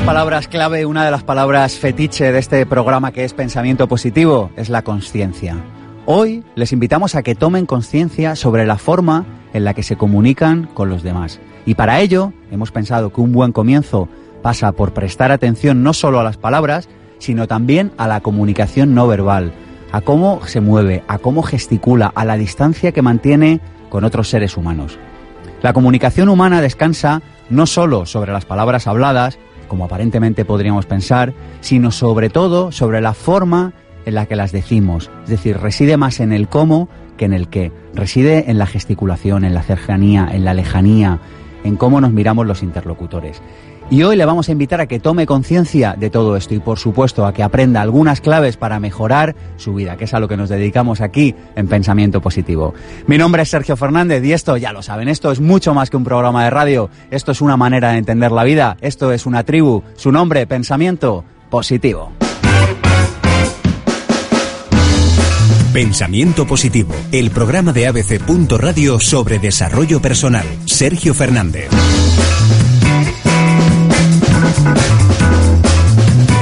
las palabras clave, una de las palabras fetiche de este programa que es pensamiento positivo es la conciencia. Hoy les invitamos a que tomen conciencia sobre la forma en la que se comunican con los demás. Y para ello hemos pensado que un buen comienzo pasa por prestar atención no solo a las palabras, sino también a la comunicación no verbal, a cómo se mueve, a cómo gesticula, a la distancia que mantiene con otros seres humanos. La comunicación humana descansa no solo sobre las palabras habladas, como aparentemente podríamos pensar, sino sobre todo sobre la forma en la que las decimos. Es decir, reside más en el cómo que en el qué. Reside en la gesticulación, en la cercanía, en la lejanía, en cómo nos miramos los interlocutores. Y hoy le vamos a invitar a que tome conciencia de todo esto y por supuesto a que aprenda algunas claves para mejorar su vida, que es a lo que nos dedicamos aquí en Pensamiento Positivo. Mi nombre es Sergio Fernández y esto, ya lo saben, esto es mucho más que un programa de radio, esto es una manera de entender la vida, esto es una tribu, su nombre, Pensamiento Positivo. Pensamiento Positivo, el programa de ABC. Radio sobre desarrollo personal. Sergio Fernández.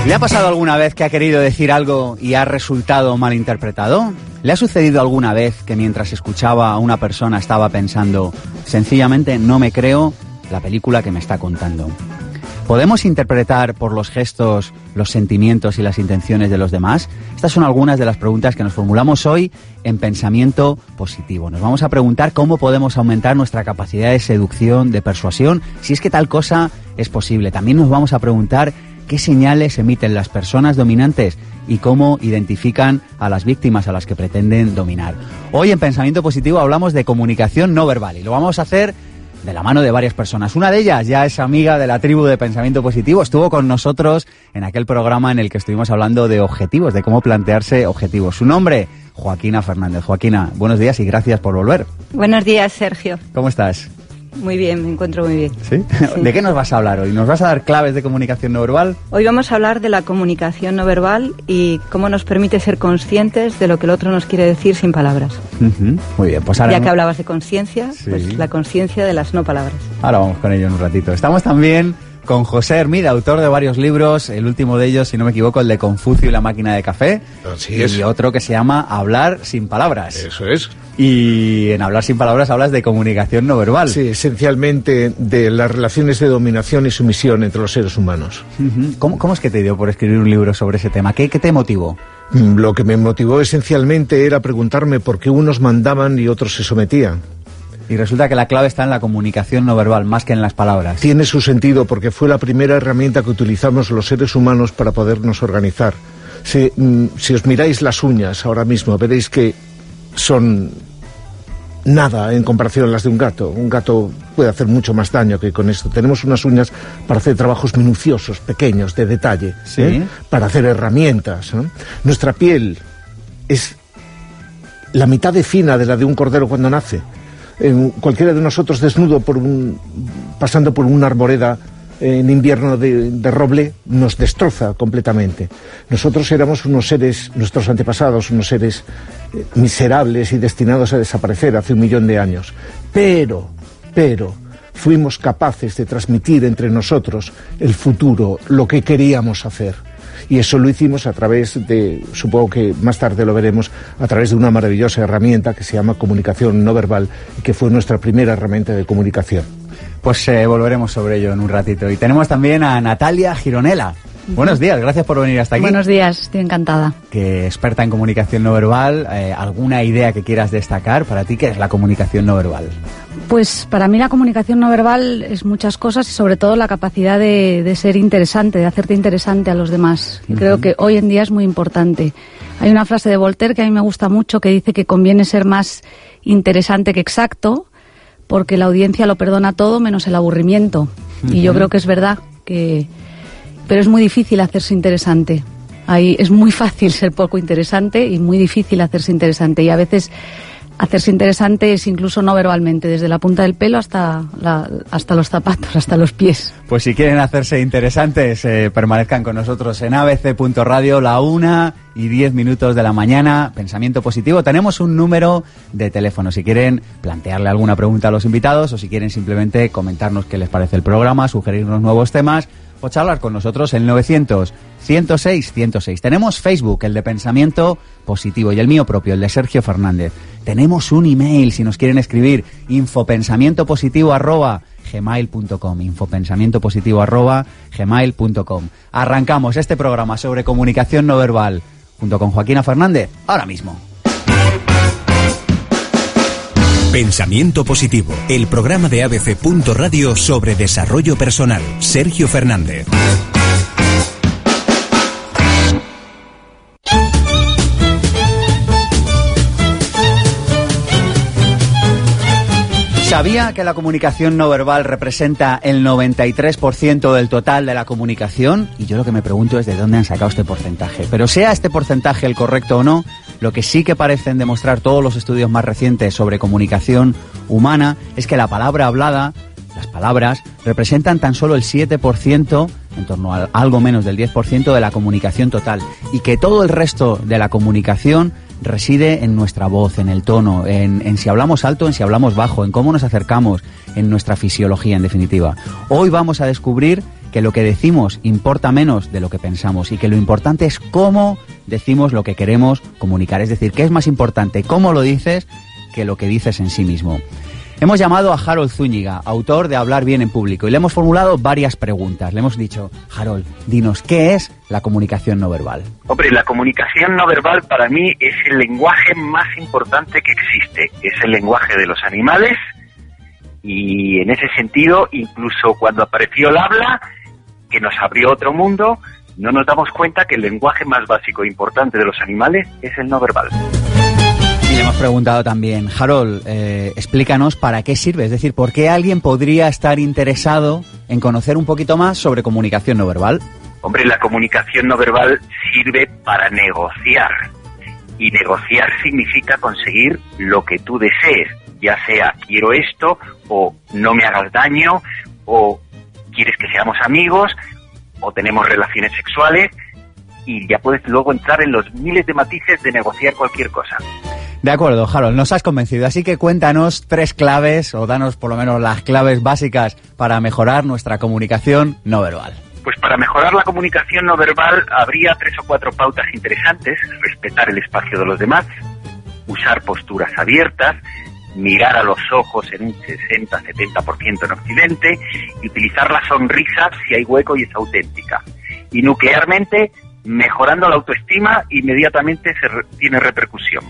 ¿Le ha pasado alguna vez que ha querido decir algo y ha resultado malinterpretado? ¿Le ha sucedido alguna vez que mientras escuchaba a una persona estaba pensando, sencillamente no me creo la película que me está contando? ¿Podemos interpretar por los gestos los sentimientos y las intenciones de los demás? Estas son algunas de las preguntas que nos formulamos hoy en Pensamiento Positivo. Nos vamos a preguntar cómo podemos aumentar nuestra capacidad de seducción, de persuasión, si es que tal cosa es posible. También nos vamos a preguntar qué señales emiten las personas dominantes y cómo identifican a las víctimas a las que pretenden dominar. Hoy en Pensamiento Positivo hablamos de comunicación no verbal y lo vamos a hacer de la mano de varias personas. Una de ellas ya es amiga de la tribu de Pensamiento Positivo, estuvo con nosotros en aquel programa en el que estuvimos hablando de objetivos, de cómo plantearse objetivos. Su nombre, Joaquina Fernández. Joaquina, buenos días y gracias por volver. Buenos días, Sergio. ¿Cómo estás? Muy bien, me encuentro muy bien. ¿Sí? ¿De qué nos vas a hablar hoy? ¿Nos vas a dar claves de comunicación no verbal? Hoy vamos a hablar de la comunicación no verbal y cómo nos permite ser conscientes de lo que el otro nos quiere decir sin palabras. Muy bien, pues ahora... Ya que hablabas de conciencia, pues la conciencia de las no palabras. Ahora vamos con ello en un ratito. Estamos también con José Hermida, autor de varios libros, el último de ellos, si no me equivoco, el de Confucio y la máquina de café. Así es. Y otro que se llama Hablar sin palabras. Eso es. Y en Hablar sin palabras hablas de comunicación no verbal. Sí, esencialmente de las relaciones de dominación y sumisión entre los seres humanos. ¿Cómo, es que te dio por escribir un libro sobre ese tema? ¿Qué, qué te motivó? Mm, lo que me motivó esencialmente era preguntarme por qué unos mandaban y otros se sometían. Y resulta que la clave está en la comunicación no verbal, más que en las palabras. Tiene su sentido porque fue la primera herramienta que utilizamos los seres humanos para podernos organizar. Si, mm, si os miráis las uñas ahora mismo, veréis que son nada en comparación a las de un gato. Un gato puede hacer mucho más daño que con esto. Tenemos unas uñas para hacer trabajos minuciosos, pequeños, de detalle, ¿eh? para hacer herramientas. Nuestra piel es la mitad de fina de la de un cordero cuando nace cualquiera de nosotros desnudo por un, pasando por una arboreda en invierno de, roble nos destroza completamente. Nosotros éramos unos seres, nuestros antepasados, unos seres eh, miserables y destinados a desaparecer hace un millón de años. Pero, pero, fuimos capaces de transmitir entre nosotros el futuro, lo que queríamos hacer. Y eso lo hicimos a través de, supongo que más tarde lo veremos, a través de una maravillosa herramienta que se llama comunicación no verbal y que fue nuestra primera herramienta de comunicación. Pues eh, volveremos sobre ello en un ratito. Y tenemos también a Natalia Gironela. Buenos días, gracias por venir hasta aquí. Buenos días, estoy encantada. Que experta en comunicación no verbal, eh, ¿alguna idea que quieras destacar para ti? ¿Qué es la comunicación no verbal? Pues para mí la comunicación no verbal es muchas cosas y sobre todo la capacidad de, ser interesante, de hacerte interesante a los demás. Creo que hoy en día es muy importante. Hay una frase de Voltaire que a mí me gusta mucho que dice que conviene ser más interesante que exacto porque la audiencia lo perdona todo menos el aburrimiento. Y yo creo que es verdad que pero es muy difícil hacerse interesante. Ahí es muy fácil ser poco interesante y muy difícil hacerse interesante. Y a veces hacerse interesante es incluso no verbalmente, desde la punta del pelo hasta, hasta los zapatos, hasta los pies. Pues si quieren hacerse interesantes, eh, permanezcan con nosotros en abc.radio, la una y diez minutos de la mañana. Pensamiento positivo. Tenemos un número de teléfono. Si quieren plantearle alguna pregunta a los invitados o si quieren simplemente comentarnos qué les parece el programa, sugerirnos nuevos temas, o charlar con nosotros el 900 106 106. Tenemos Facebook, el de pensamiento y el mío propio, el de Sergio Fernández. Tenemos un email, si nos quieren escribir, infopensamientopositivo arroba. Arrancamos este programa sobre comunicación no verbal junto con Joaquina Fernández ahora mismo. Pensamiento Positivo, el programa de ABC. Radio sobre desarrollo personal. Sergio Fernández. ¿Sabía que la comunicación no verbal representa el 93% del total de la comunicación? Y yo lo que me pregunto es de dónde han sacado este porcentaje. Pero sea este porcentaje el correcto o no, lo que sí que parecen demostrar todos los estudios más recientes sobre comunicación humana es que la palabra hablada, las palabras, representan tan solo el 7%, en torno a algo menos del 10% de la comunicación total, y que todo el resto de la comunicación reside en nuestra voz, en el tono, en, si hablamos alto, en si hablamos bajo, en cómo nos acercamos, en nuestra fisiología, en definitiva. Hoy vamos a descubrir que lo que decimos importa menos de lo que pensamos y que lo importante es cómo decimos lo que queremos comunicar. Es decir, que es más importante cómo lo dices que lo que dices en sí mismo. Hemos llamado a Harold Zúñiga, autor de Hablar bien en público, y le hemos formulado varias preguntas. Le hemos dicho, Harold, dinos, ¿qué es la comunicación no verbal? Hombre, la comunicación no verbal para mí es el lenguaje más importante que existe. Es el lenguaje de los animales y en ese sentido, incluso cuando apareció el habla, que nos abrió otro mundo, no nos damos cuenta que el lenguaje más básico e importante de los animales es el no verbal. Hemos preguntado también, Harold, eh, explícanos para qué sirve, es decir, por qué alguien podría estar interesado en conocer un poquito más sobre comunicación no verbal. Hombre, la comunicación no verbal sirve para negociar. Y negociar significa conseguir lo que tú desees, ya sea quiero esto, o no me hagas daño, o quieres que seamos amigos, o tenemos relaciones sexuales, y ya puedes luego entrar en los miles de matices de negociar cualquier cosa. De acuerdo, Harold, nos has convencido, así que cuéntanos tres claves o danos por lo menos las claves básicas para mejorar nuestra comunicación no verbal. Pues para mejorar la comunicación no verbal habría tres o cuatro pautas interesantes, respetar el espacio de los demás, usar posturas abiertas, mirar a los ojos en un 60-70% en Occidente y utilizar la sonrisa si hay hueco y es auténtica. Y nuclearmente, mejorando la autoestima, inmediatamente se tiene repercusión.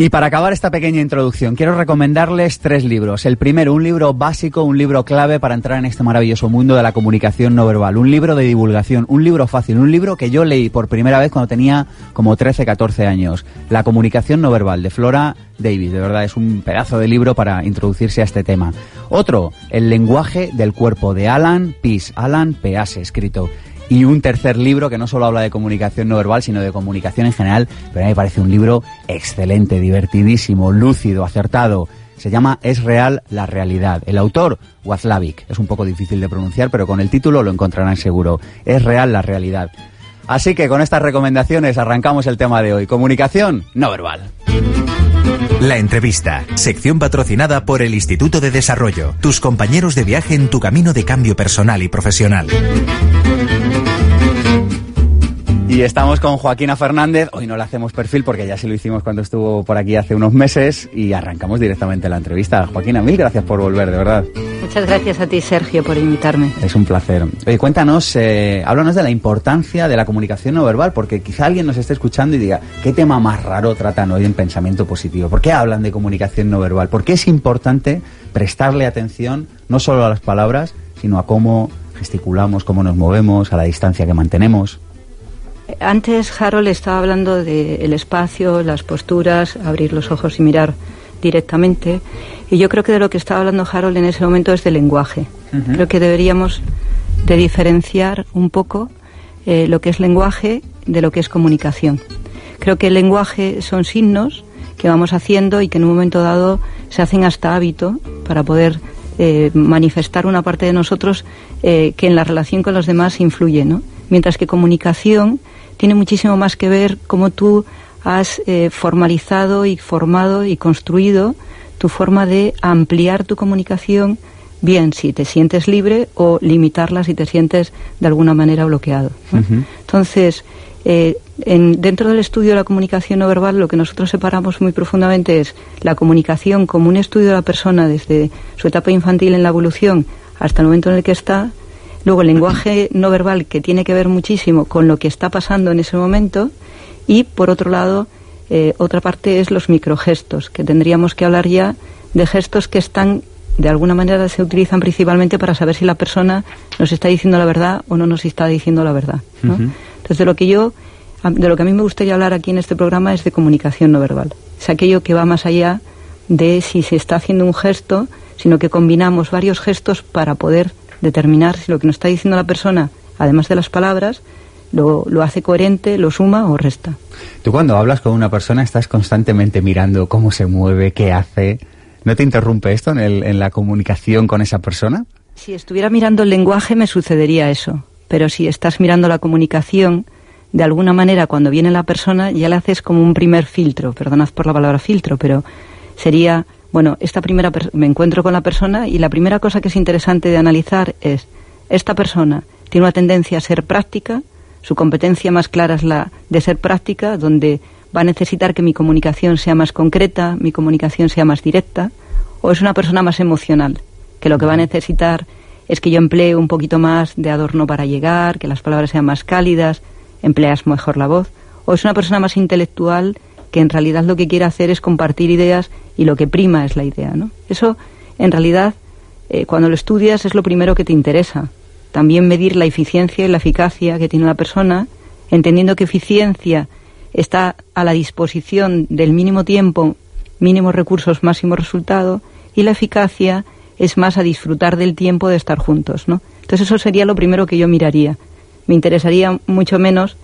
Y para acabar esta pequeña introducción, quiero recomendarles tres libros. El primero, un libro básico, un libro clave para entrar en este maravilloso mundo de la comunicación no verbal. Un libro de divulgación, un libro fácil, un libro que yo leí por primera vez cuando tenía como 13, 14 años. La comunicación no verbal, de Flora Davis. De verdad, es un pedazo de libro para introducirse a este tema. Otro, El lenguaje del cuerpo, de Alan Pease. Alan Pease, escrito y un tercer libro que no solo habla de comunicación no verbal, sino de comunicación en general, pero a mí me parece un libro excelente, divertidísimo, lúcido, acertado. Se llama Es real la realidad. El autor, Wazlavik. Es un poco difícil de pronunciar, pero con el título lo encontrarán seguro. Es real la realidad. Así que con estas recomendaciones arrancamos el tema de hoy. Comunicación no verbal. La entrevista, sección patrocinada por el Instituto de Desarrollo, tus compañeros de viaje en tu camino de cambio personal y profesional. Y estamos con Joaquina Fernández. Hoy no le hacemos perfil porque ya se lo hicimos cuando estuvo por aquí hace unos meses y arrancamos directamente la entrevista. Joaquina, mil gracias por volver, de verdad. Muchas gracias a ti, Sergio, por invitarme. Es un placer. Oye, cuéntanos, eh, háblanos de la importancia de la comunicación no verbal, porque quizá alguien nos esté escuchando y diga, ¿qué tema más raro tratan hoy en Pensamiento Positivo? ¿Por qué hablan de comunicación no verbal? ¿Por qué es importante prestarle atención no solo a las palabras, sino a cómo gesticulamos, cómo nos movemos, a la distancia que mantenemos? Antes Harold estaba hablando del espacio, las posturas, abrir los ojos y mirar directamente. Y yo creo que de lo que estaba hablando Harold en ese momento es del lenguaje. Creo que deberíamos de diferenciar un poco eh, lo que es lenguaje de lo que es comunicación. Creo que el lenguaje son signos que vamos haciendo y que en un momento dado se hacen hasta hábito para poder eh, manifestar una parte de nosotros eh, que en la relación con los demás influye, ¿no? Mientras que comunicación tiene muchísimo más que ver cómo tú has eh, formalizado y formado y construido tu forma de ampliar tu comunicación bien si te sientes libre o limitarla si te sientes de alguna manera bloqueado. Entonces, eh, en, dentro del estudio de la comunicación no verbal, lo que nosotros separamos muy profundamente es la comunicación como un estudio de la persona desde su etapa infantil en la evolución hasta el momento en el que está, luego el lenguaje no verbal que tiene que ver muchísimo con lo que está pasando en ese momento y, por otro lado, eh, otra parte es los microgestos, que tendríamos que hablar ya de gestos que están de alguna manera se utilizan principalmente para saber si la persona nos está diciendo la verdad o no nos está diciendo la verdad. Entonces, de lo que yo, de lo que a mí me gustaría hablar aquí en este programa es de comunicación no verbal. Es aquello que va más allá de si se está haciendo un gesto, sino que combinamos varios gestos para poder determinar si lo que nos está diciendo la persona, además de las palabras, lo, lo, hace coherente, lo suma o resta. Tú cuando hablas con una persona estás constantemente mirando cómo se mueve, qué hace, ¿No te interrumpe esto en, la comunicación con esa persona? Si estuviera mirando el lenguaje me sucedería eso, pero si estás mirando la comunicación, de alguna manera cuando viene la persona ya le haces como un primer filtro, perdonad por la palabra filtro, pero sería, bueno, esta primera me encuentro con la persona y la primera cosa que es interesante de analizar es, esta persona tiene una tendencia a ser práctica, su competencia más clara es la de ser práctica, donde va a necesitar que mi comunicación sea más concreta, mi comunicación sea más directa, o es una persona más emocional, que lo que va a necesitar es que yo emplee un poquito más de adorno para llegar, que las palabras sean más cálidas, empleas mejor la voz, o es una persona más intelectual que en realidad lo que quiere hacer es compartir ideas y lo que prima es la idea, ¿no? Eso, en realidad, eh, cuando lo estudias es lo primero que te interesa. También medir la eficiencia y la eficacia que tiene una persona, entendiendo que eficiencia está a la disposición del mínimo tiempo, mínimos recursos, máximo resultado, y la eficacia es más a disfrutar del tiempo de estar juntos, ¿no? Entonces eso sería lo primero que yo miraría. Me interesaría mucho menos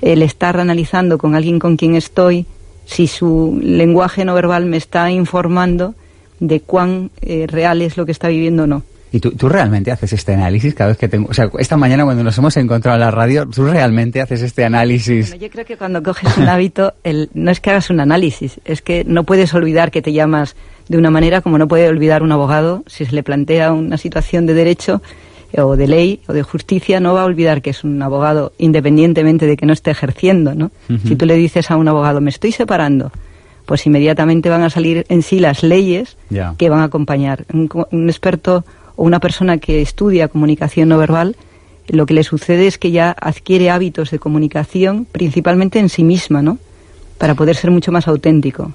el estar analizando con alguien con quien estoy si su lenguaje no verbal me está informando de cuán eh, real es lo que está viviendo o no. ¿Y tú, realmente haces este análisis cada vez que tengo... O sea, esta mañana cuando nos hemos encontrado en la radio, ¿tú realmente haces este análisis? yo creo que cuando coges un hábito, el, no es que hagas un análisis, es que no puedes olvidar que te llamas de una manera como no puede olvidar un abogado si se le plantea una situación de derecho o de ley o de justicia, no va a olvidar que es un abogado independientemente de que no esté ejerciendo, ¿no? Si tú le dices a un abogado, me estoy separando, pues inmediatamente van a salir en sí las leyes que van a acompañar. un experto o una persona que estudia comunicación no verbal, lo que le sucede es que ya adquiere hábitos de comunicación principalmente en sí misma, ¿no? Para poder ser mucho más auténtico.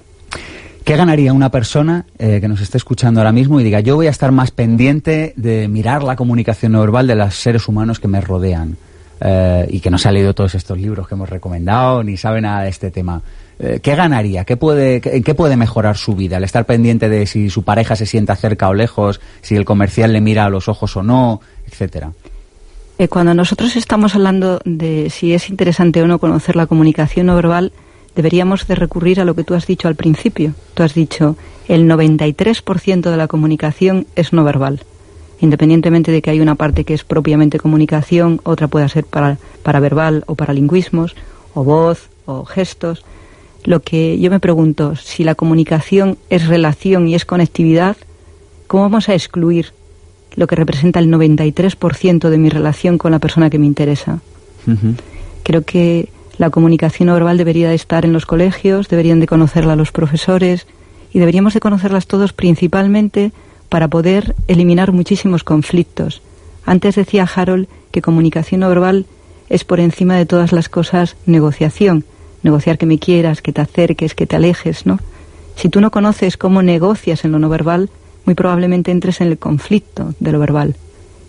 ¿Qué ganaría una persona eh, que nos esté escuchando ahora mismo y diga, yo voy a estar más pendiente de mirar la comunicación no verbal de los seres humanos que me rodean? Eh, y que no se ha leído todos estos libros que hemos recomendado, ni sabe nada de este tema. Eh, ¿Qué ganaría? ¿Qué puede, ¿En qué puede mejorar su vida? El estar pendiente de si su pareja se sienta cerca o lejos, si el comercial le mira a los ojos o no, etcétera. Cuando nosotros estamos hablando de si es interesante o no conocer la comunicación no verbal, deberíamos de recurrir a lo que tú has dicho al principio. Tú has dicho, el 93% de la comunicación es no verbal. Independientemente de que hay una parte que es propiamente comunicación, otra puede ser para, para verbal o para lingüismos, o voz, o gestos. Lo que yo me pregunto, si la comunicación es relación y es conectividad, ¿cómo vamos a excluir lo que representa el 93% de mi relación con la persona que me interesa? Creo que la comunicación verbal debería de estar en los colegios, deberían de conocerla los profesores y deberíamos de conocerlas todos principalmente para poder eliminar muchísimos conflictos. Antes decía Harold que comunicación verbal es por encima de todas las cosas negociación negociar que me quieras, que te acerques, que te alejes, ¿no? Si tú no conoces cómo negocias en lo no verbal, muy probablemente entres en el conflicto de lo verbal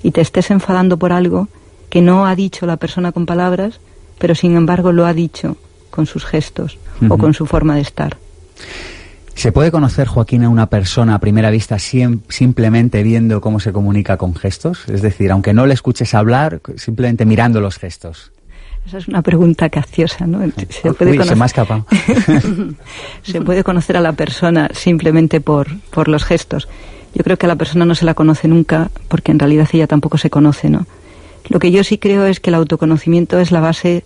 y te estés enfadando por algo que no ha dicho la persona con palabras, pero sin embargo lo ha dicho con sus gestos o con su forma de estar. ¿Se puede conocer, Joaquín, a una persona a primera vista simplemente viendo cómo se comunica con gestos? Es decir, aunque no le escuches hablar, simplemente mirando los gestos. Esa es una pregunta capciosa, ¿no? Se puede, conocer... se, puede conocer a la persona simplemente por, por los gestos. Yo creo que a la persona no se la conoce nunca porque en realidad ella tampoco se conoce, ¿no? Lo que yo sí creo es que el autoconocimiento es la base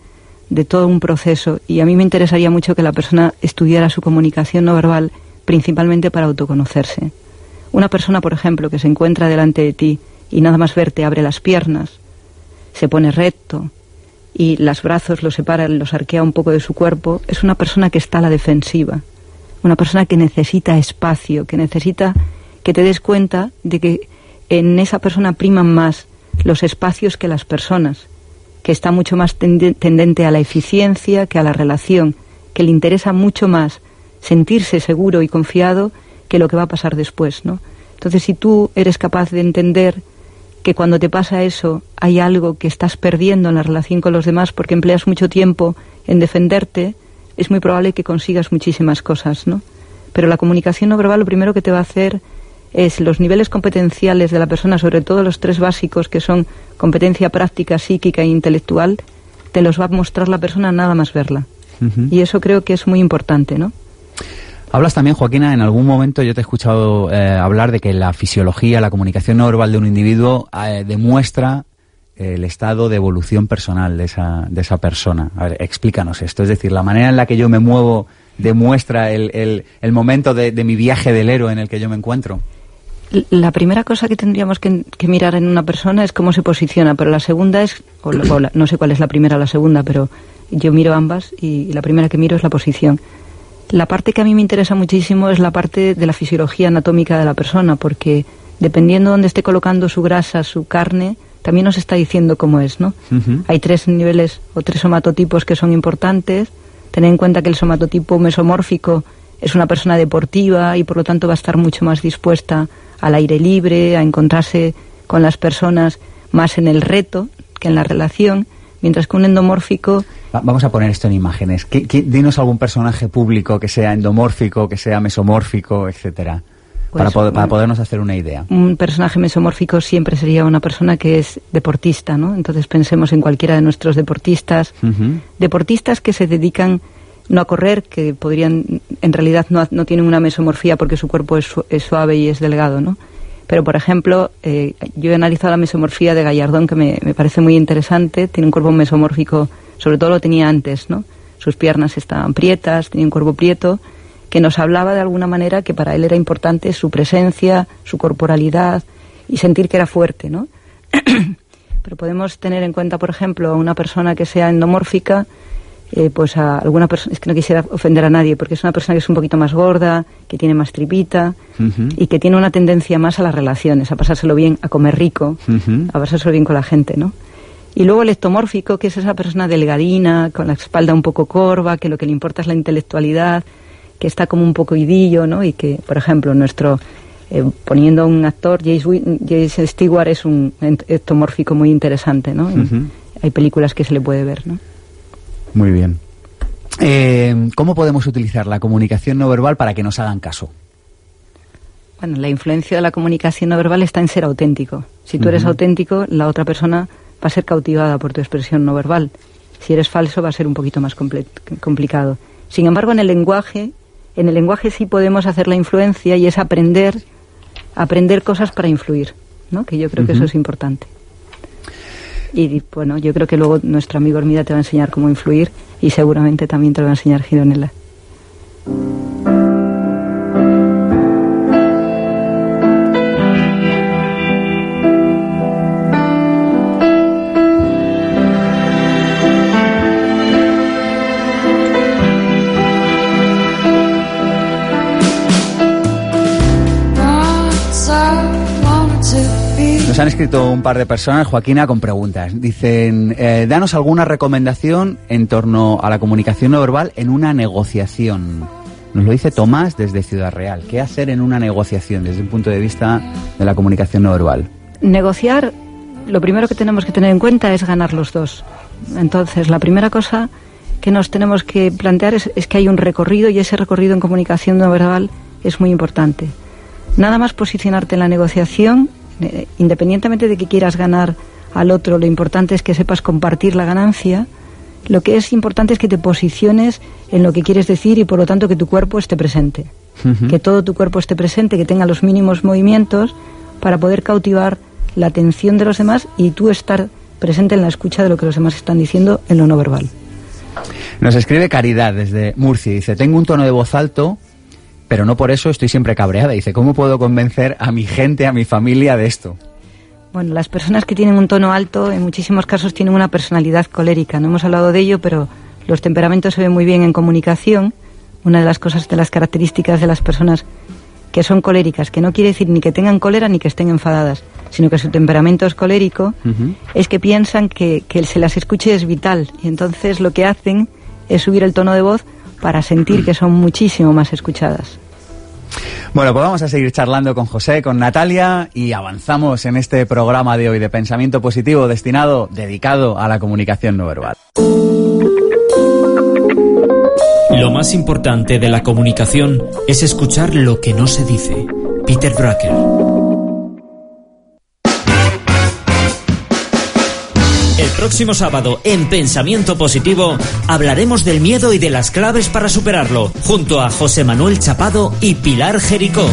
de todo un proceso y a mí me interesaría mucho que la persona estudiara su comunicación no verbal principalmente para autoconocerse. Una persona, por ejemplo, que se encuentra delante de ti y nada más verte abre las piernas, se pone recto y los brazos los separa, los arquea un poco de su cuerpo, es una persona que está a la defensiva, una persona que necesita espacio, que necesita que te des cuenta de que en esa persona priman más los espacios que las personas, que está mucho más tendente a la eficiencia que a la relación, que le interesa mucho más sentirse seguro y confiado que lo que va a pasar después, ¿no? Entonces, si tú eres capaz de entender que cuando te pasa eso hay algo que estás perdiendo en la relación con los demás porque empleas mucho tiempo en defenderte, es muy probable que consigas muchísimas cosas, ¿no? Pero la comunicación no verbal lo primero que te va a hacer es los niveles competenciales de la persona, sobre todo los tres básicos que son competencia práctica, psíquica e intelectual, te los va a mostrar la persona nada más verla. Y eso creo que es muy importante, ¿no? Hablas también, Joaquina, en algún momento yo te he escuchado eh, hablar de que la fisiología, la comunicación no verbal de un individuo eh, demuestra el estado de evolución personal de esa, de esa persona. A ver, explícanos esto. Es decir, la manera en la que yo me muevo demuestra el, el, el momento de, de, mi viaje del héroe en el que yo me encuentro. La primera cosa que tendríamos que, que mirar en una persona es cómo se posiciona, pero la segunda es, o, o la, no sé cuál es la primera o la segunda, pero yo miro ambas y la primera que miro es la posición. La parte que a mí me interesa muchísimo es la parte de la fisiología anatómica de la persona, porque dependiendo de dónde esté colocando su grasa, su carne, también nos está diciendo cómo es, ¿no? Uh -huh. Hay tres niveles o tres somatotipos que son importantes. Tener en cuenta que el somatotipo mesomórfico es una persona deportiva y por lo tanto va a estar mucho más dispuesta al aire libre, a encontrarse con las personas más en el reto que en la relación mientras que un endomórfico... Vamos a poner esto en imágenes. ¿Qué, qué, dinos algún personaje público que sea endomórfico, que sea mesomórfico, etcétera, pues, para, poder, para podernos hacer una idea. Un personaje mesomórfico siempre sería una persona que es deportista, ¿no? Entonces pensemos en cualquiera de nuestros deportistas, uh -huh. deportistas que se dedican no a correr, que podrían, en realidad no, no tienen una mesomorfía porque su cuerpo es, es suave y es delgado, ¿no? Pero, por ejemplo, eh, yo he analizado la mesomorfía de Gallardón, que me, me, parece muy interesante. Tiene un cuerpo mesomórfico, sobre todo lo tenía antes, ¿no? Sus piernas estaban prietas, tenía un cuerpo prieto, que nos hablaba de alguna manera que para él era importante su presencia, su corporalidad y sentir que era fuerte, ¿no? Pero podemos tener en cuenta, por ejemplo, a una persona que sea endomórfica, eh, pues a alguna persona, es que no quisiera ofender a nadie, porque es una persona que es un poquito más gorda, que tiene más tripita uh -huh. y que tiene una tendencia más a las relaciones, a pasárselo bien, a comer rico, uh -huh. a pasárselo bien con la gente, ¿no? Y luego el ectomórfico, que es esa persona delgadina, con la espalda un poco corva, que lo que le importa es la intelectualidad, que está como un poco idillo, ¿no? Y que, por ejemplo, nuestro, eh, poniendo a un actor, Jace, Jace, Stewart es un ectomórfico muy interesante, ¿no? Uh -huh. Hay películas que se le puede ver, ¿no? Muy bien. Eh, ¿Cómo podemos utilizar la comunicación no verbal para que nos hagan caso? Bueno, la influencia de la comunicación no verbal está en ser auténtico. Si tú uh -huh. eres auténtico, la otra persona va a ser cautivada por tu expresión no verbal. Si eres falso, va a ser un poquito más complicado. Sin embargo, en el lenguaje, en el lenguaje sí podemos hacer la influencia y es aprender, aprender cosas para influir, ¿no? Que yo creo uh -huh. que eso es importante. Y bueno, yo creo que luego nuestro amigo Hermida te va a enseñar cómo influir y seguramente también te lo va a enseñar Gironella. Nos han escrito un par de personas, Joaquina, con preguntas. Dicen, eh, danos alguna recomendación en torno a la comunicación no verbal en una negociación. Nos lo dice Tomás desde Ciudad Real. ¿Qué hacer en una negociación desde un punto de vista de la comunicación no verbal? Negociar, lo primero que tenemos que tener en cuenta es ganar los dos. Entonces, la primera cosa que nos tenemos que plantear es, es que hay un recorrido y ese recorrido en comunicación no verbal es muy importante. Nada más posicionarte en la negociación independientemente de que quieras ganar al otro, lo importante es que sepas compartir la ganancia. Lo que es importante es que te posiciones en lo que quieres decir y por lo tanto que tu cuerpo esté presente. Uh -huh. Que todo tu cuerpo esté presente, que tenga los mínimos movimientos para poder cautivar la atención de los demás y tú estar presente en la escucha de lo que los demás están diciendo en lo no verbal. Nos escribe Caridad desde Murcia. Dice, tengo un tono de voz alto pero no por eso estoy siempre cabreada. Dice, ¿cómo puedo convencer a mi gente, a mi familia de esto? Bueno, las personas que tienen un tono alto en muchísimos casos tienen una personalidad colérica. No hemos hablado de ello, pero los temperamentos se ven muy bien en comunicación. Una de las cosas, de las características de las personas que son coléricas, que no quiere decir ni que tengan cólera ni que estén enfadadas, sino que su temperamento es colérico, es que piensan que, que se las escuche es vital. Y entonces lo que hacen es subir el tono de voz para sentir que son muchísimo más escuchadas. Bueno, pues vamos a seguir charlando con José, con Natalia y avanzamos en este programa de hoy de pensamiento positivo destinado, dedicado a la comunicación no verbal. Lo más importante de la comunicación es escuchar lo que no se dice. Peter Drucker. Próximo sábado, en Pensamiento Positivo, hablaremos del miedo y de las claves para superarlo, junto a José Manuel Chapado y Pilar Jericó.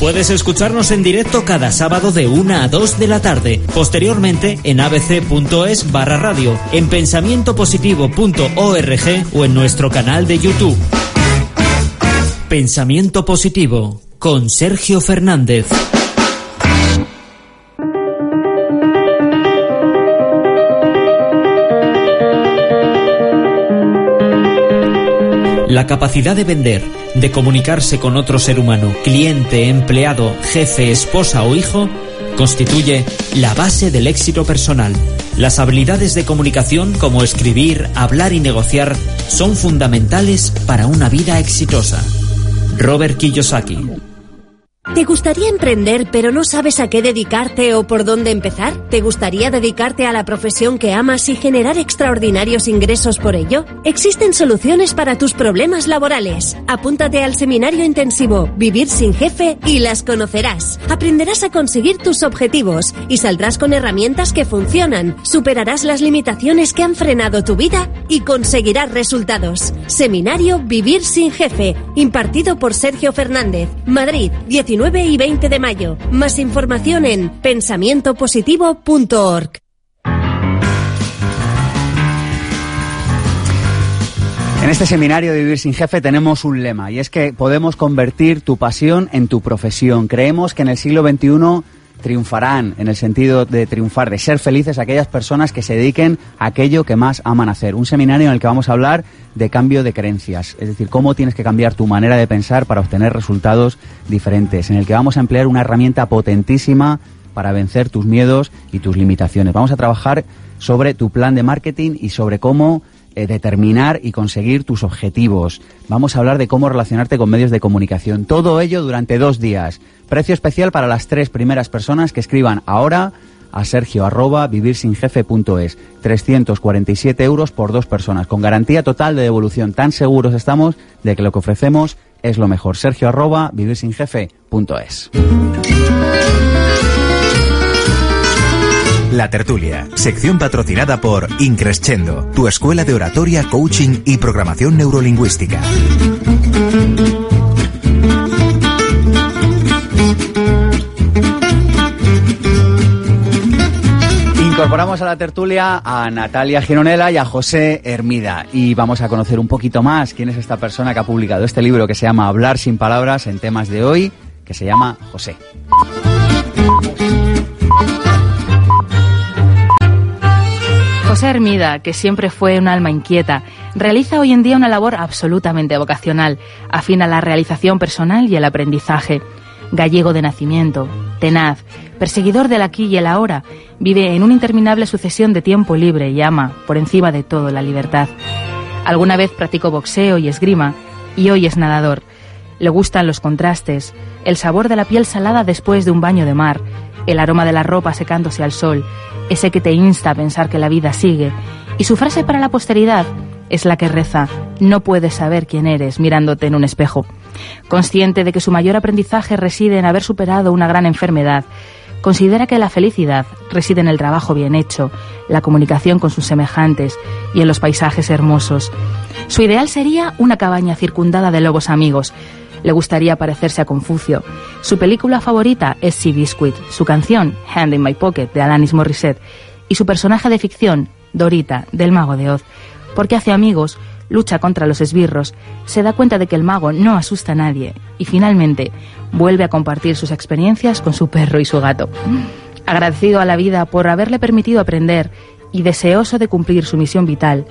Puedes escucharnos en directo cada sábado de 1 a 2 de la tarde, posteriormente en abc.es barra radio, en pensamientopositivo.org o en nuestro canal de YouTube. Pensamiento Positivo con Sergio Fernández. La capacidad de vender, de comunicarse con otro ser humano, cliente, empleado, jefe, esposa o hijo, constituye la base del éxito personal. Las habilidades de comunicación como escribir, hablar y negociar son fundamentales para una vida exitosa. Robert Kiyosaki ¿Te gustaría emprender pero no sabes a qué dedicarte o por dónde empezar? ¿Te gustaría dedicarte a la profesión que amas y generar extraordinarios ingresos por ello? Existen soluciones para tus problemas laborales. Apúntate al seminario intensivo Vivir sin jefe y las conocerás. Aprenderás a conseguir tus objetivos y saldrás con herramientas que funcionan. Superarás las limitaciones que han frenado tu vida y conseguirás resultados. Seminario Vivir sin jefe, impartido por Sergio Fernández, Madrid, 19 19 y 20 de mayo. Más información en pensamientopositivo.org. En este seminario de Vivir sin Jefe tenemos un lema y es que podemos convertir tu pasión en tu profesión. Creemos que en el siglo XXI triunfarán en el sentido de triunfar, de ser felices aquellas personas que se dediquen a aquello que más aman hacer. Un seminario en el que vamos a hablar de cambio de creencias, es decir, cómo tienes que cambiar tu manera de pensar para obtener resultados diferentes, en el que vamos a emplear una herramienta potentísima para vencer tus miedos y tus limitaciones. Vamos a trabajar sobre tu plan de marketing y sobre cómo eh, determinar y conseguir tus objetivos. Vamos a hablar de cómo relacionarte con medios de comunicación. Todo ello durante dos días. Precio especial para las tres primeras personas que escriban ahora a sergio arroba vivirsinjefe.es. 347 euros por dos personas, con garantía total de devolución. Tan seguros estamos de que lo que ofrecemos es lo mejor. Sergio arroba vivirsinjefe.es. La Tertulia, sección patrocinada por Increscendo, tu escuela de oratoria, coaching y programación neurolingüística. Incorporamos a la tertulia a Natalia Gironella y a José Hermida y vamos a conocer un poquito más quién es esta persona que ha publicado este libro que se llama Hablar sin palabras en temas de hoy, que se llama José. José Hermida, que siempre fue un alma inquieta, realiza hoy en día una labor absolutamente vocacional, afín a la realización personal y el aprendizaje. Gallego de nacimiento, tenaz, perseguidor del aquí y el ahora, vive en una interminable sucesión de tiempo libre y ama, por encima de todo, la libertad. Alguna vez practicó boxeo y esgrima, y hoy es nadador. Le gustan los contrastes, el sabor de la piel salada después de un baño de mar, el aroma de la ropa secándose al sol, ese que te insta a pensar que la vida sigue. Y su frase para la posteridad es la que reza, no puedes saber quién eres mirándote en un espejo. Consciente de que su mayor aprendizaje reside en haber superado una gran enfermedad, considera que la felicidad reside en el trabajo bien hecho, la comunicación con sus semejantes y en los paisajes hermosos. Su ideal sería una cabaña circundada de lobos amigos, le gustaría parecerse a Confucio. Su película favorita es Sea Biscuit, su canción Hand in My Pocket de Alanis Morissette y su personaje de ficción Dorita del Mago de Oz, porque hace amigos lucha contra los esbirros, se da cuenta de que el mago no asusta a nadie y finalmente vuelve a compartir sus experiencias con su perro y su gato. Agradecido a la vida por haberle permitido aprender y deseoso de cumplir su misión vital,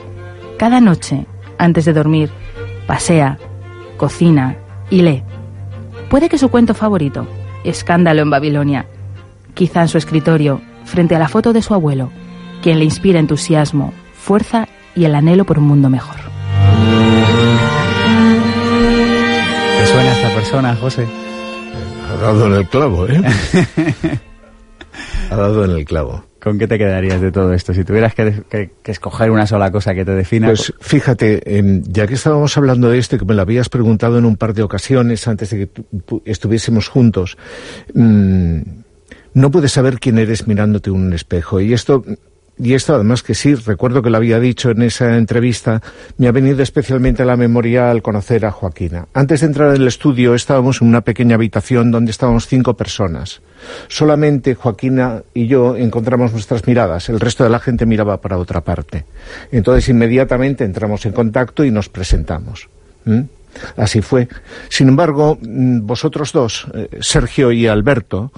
cada noche, antes de dormir, pasea, cocina y lee. Puede que su cuento favorito, Escándalo en Babilonia, quizá en su escritorio, frente a la foto de su abuelo, quien le inspira entusiasmo, fuerza y el anhelo por un mundo mejor. ¿Te suena esta persona, José? Ha dado en el clavo, ¿eh? ha dado en el clavo. ¿Con qué te quedarías de todo esto? Si tuvieras que, que, que escoger una sola cosa que te defina. Pues fíjate, eh, ya que estábamos hablando de esto y que me lo habías preguntado en un par de ocasiones antes de que estuviésemos juntos, mmm, no puedes saber quién eres mirándote en un espejo. Y esto y esto además que sí, recuerdo que lo había dicho en esa entrevista, me ha venido especialmente a la memoria al conocer a Joaquina. Antes de entrar en el estudio estábamos en una pequeña habitación donde estábamos cinco personas. Solamente Joaquina y yo encontramos nuestras miradas, el resto de la gente miraba para otra parte. Entonces inmediatamente entramos en contacto y nos presentamos. ¿Mm? Así fue. Sin embargo, vosotros dos, eh, Sergio y Alberto,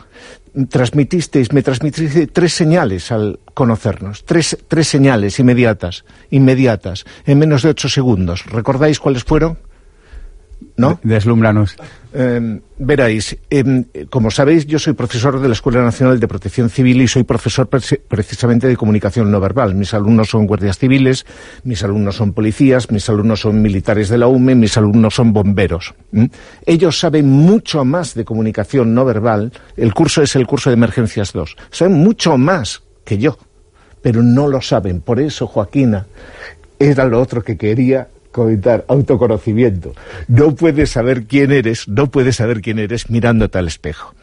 transmitisteis, me transmitisteis tres señales al conocernos, tres, tres señales inmediatas, inmediatas, en menos de ocho segundos. ¿Recordáis cuáles fueron? ¿No? Deslúmbranos. Eh, veráis, eh, como sabéis, yo soy profesor de la Escuela Nacional de Protección Civil y soy profesor precisamente de comunicación no verbal. Mis alumnos son guardias civiles, mis alumnos son policías, mis alumnos son militares de la UME, mis alumnos son bomberos. ¿Mm? Ellos saben mucho más de comunicación no verbal. El curso es el curso de Emergencias 2. Saben mucho más que yo, pero no lo saben. Por eso, Joaquina, era lo otro que quería comentar, autoconocimiento. No puedes saber quién eres, no puedes saber quién eres mirándote al espejo.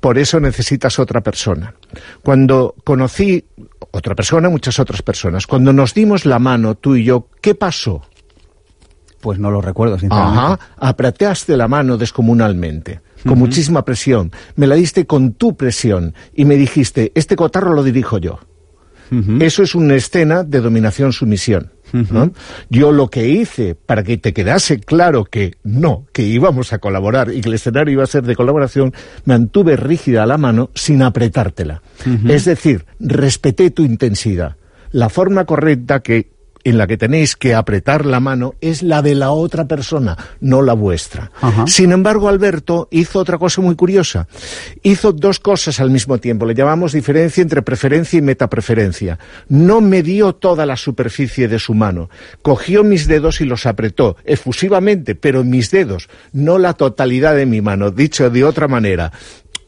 Por eso necesitas otra persona. Cuando conocí otra persona, muchas otras personas, cuando nos dimos la mano, tú y yo, ¿qué pasó? Pues no lo recuerdo, sinceramente. Ajá, apretaste la mano descomunalmente, con uh -huh. muchísima presión. Me la diste con tu presión y me dijiste, este cotarro lo dirijo yo. Uh -huh. Eso es una escena de dominación-sumisión. Uh -huh. ¿no? Yo lo que hice para que te quedase claro que no, que íbamos a colaborar y que el escenario iba a ser de colaboración, mantuve rígida la mano sin apretártela. Es decir, respeté tu intensidad. La forma correcta que en la que tenéis que apretar la mano es la de la otra persona, no la vuestra. Ajá. Sin embargo, Alberto hizo otra cosa muy curiosa. Hizo dos cosas al mismo tiempo. Le llamamos diferencia entre preferencia y metapreferencia. No me dio toda la superficie de su mano. Cogió mis dedos y los apretó efusivamente, pero mis dedos, no la totalidad de mi mano. Dicho de otra manera,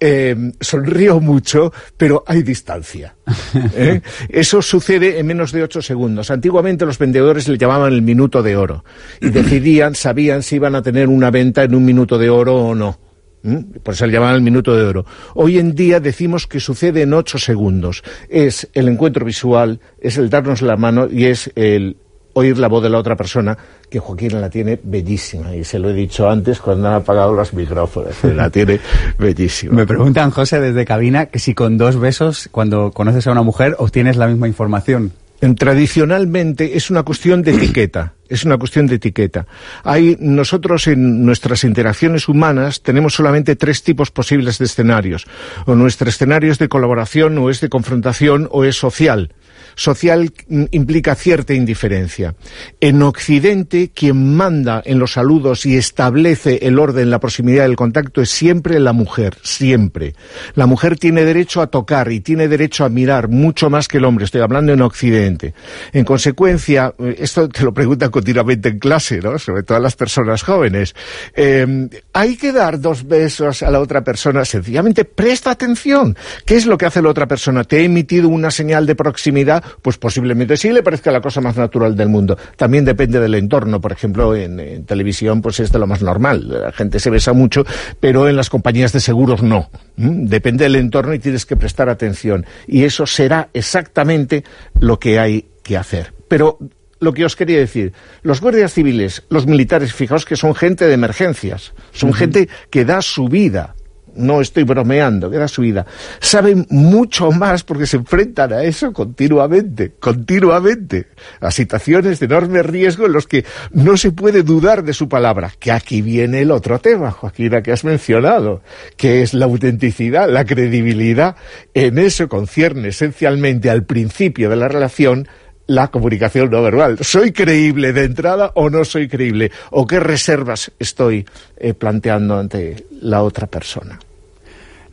eh, sonrío mucho, pero hay distancia. ¿eh? Eso sucede en menos de ocho segundos. Antiguamente los vendedores le llamaban el minuto de oro y decidían, sabían si iban a tener una venta en un minuto de oro o no. ¿Mm? Por eso le llamaban el minuto de oro. Hoy en día decimos que sucede en ocho segundos. Es el encuentro visual, es el darnos la mano y es el oír la voz de la otra persona, que Joaquín la tiene bellísima, y se lo he dicho antes cuando han apagado los micrófonos, la tiene bellísima. Me preguntan, José, desde cabina, que si con dos besos, cuando conoces a una mujer, obtienes la misma información. Tradicionalmente es una cuestión de etiqueta, es una cuestión de etiqueta. Hay, nosotros en nuestras interacciones humanas tenemos solamente tres tipos posibles de escenarios. O nuestro escenario es de colaboración, o es de confrontación, o es social social implica cierta indiferencia. En Occidente, quien manda en los saludos y establece el orden, la proximidad del contacto es siempre la mujer, siempre. La mujer tiene derecho a tocar y tiene derecho a mirar mucho más que el hombre, estoy hablando en Occidente. En consecuencia, esto te lo preguntan continuamente en clase, ¿no? sobre todo a las personas jóvenes, eh, hay que dar dos besos a la otra persona, sencillamente presta atención. ¿Qué es lo que hace la otra persona? ¿Te ha emitido una señal de proximidad? Pues posiblemente sí le parezca la cosa más natural del mundo. También depende del entorno. Por ejemplo, en, en, televisión pues es de lo más normal. La gente se besa mucho, pero en las compañías de seguros no. ¿Mm? Depende del entorno y tienes que prestar atención. Y eso será exactamente lo que hay que hacer. Pero lo que os quería decir, los guardias civiles, los militares, fijaos que son gente de emergencias, son uh -huh. gente que da su vida no estoy bromeando, que era su vida, saben mucho más porque se enfrentan a eso continuamente, continuamente, a situaciones de enorme riesgo en los que no se puede dudar de su palabra, que aquí viene el otro tema, Joaquina, que has mencionado, que es la autenticidad, la credibilidad, en eso concierne esencialmente al principio de la relación, la comunicación no verbal. ¿Soy creíble de entrada o no soy creíble? ¿O qué reservas estoy eh, planteando ante la otra persona?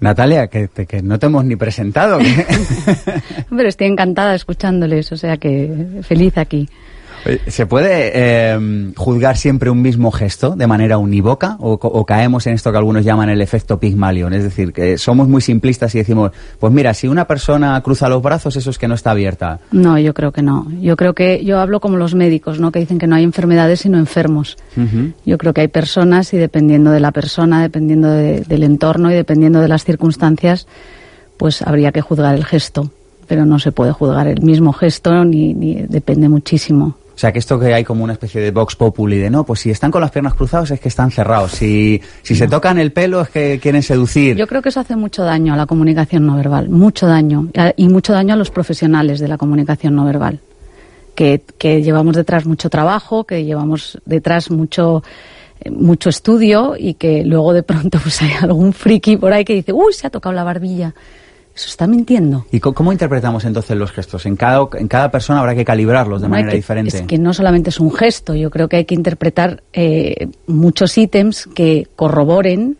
Natalia, que, que no te hemos ni presentado. Pero estoy encantada escuchándoles, o sea que feliz aquí. ¿Se puede eh, juzgar siempre un mismo gesto de manera unívoca o, caemos en esto que algunos llaman el efecto Pygmalion? Es decir, que somos muy simplistas y decimos, pues mira, si una persona cruza los brazos, eso es que no está abierta. No, yo creo que no. Yo creo que yo hablo como los médicos, ¿no? Que dicen que no hay enfermedades sino enfermos. Yo creo que hay personas y dependiendo de la persona, dependiendo del entorno y dependiendo de las circunstancias, pues habría que juzgar el gesto. Pero no se puede juzgar el mismo gesto ni, ni depende muchísimo. O sea, que esto que hay como una especie de vox populi de no, pues si están con las piernas cruzadas es que están cerrados. Si, si se tocan el pelo es que quieren seducir. Yo creo que eso hace mucho daño a la comunicación no verbal, mucho daño. Y mucho daño a los profesionales de la comunicación no verbal. Que, que llevamos detrás mucho trabajo, que llevamos detrás mucho eh, mucho estudio y que luego de pronto pues hay algún friki por ahí que dice, uy, se ha tocado la barbilla. Eso está mintiendo. ¿Y cómo interpretamos entonces los gestos? En cada, en cada persona habrá que calibrarlos de manera diferente. Es que no solamente es un gesto, yo creo que hay que interpretar eh, muchos ítems que corroboren